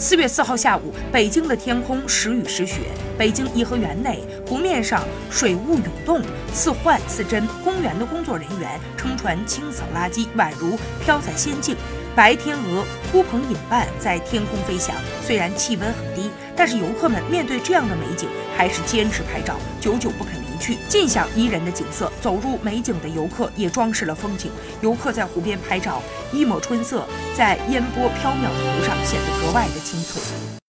四月四号下午，北京的天空时雨时雪。北京颐和园内，湖面上水雾涌动，似幻似真。公园的工作人员撑船清扫垃圾，宛如飘在仙境。白天鹅呼朋引伴在天空飞翔，虽然气温很低，但是游客们面对这样的美景，还是坚持拍照，久久不肯离去，尽享怡人的景色。走入美景的游客也装饰了风景，游客在湖边拍照，一抹春色在烟波飘渺的湖上显得格外的清脆。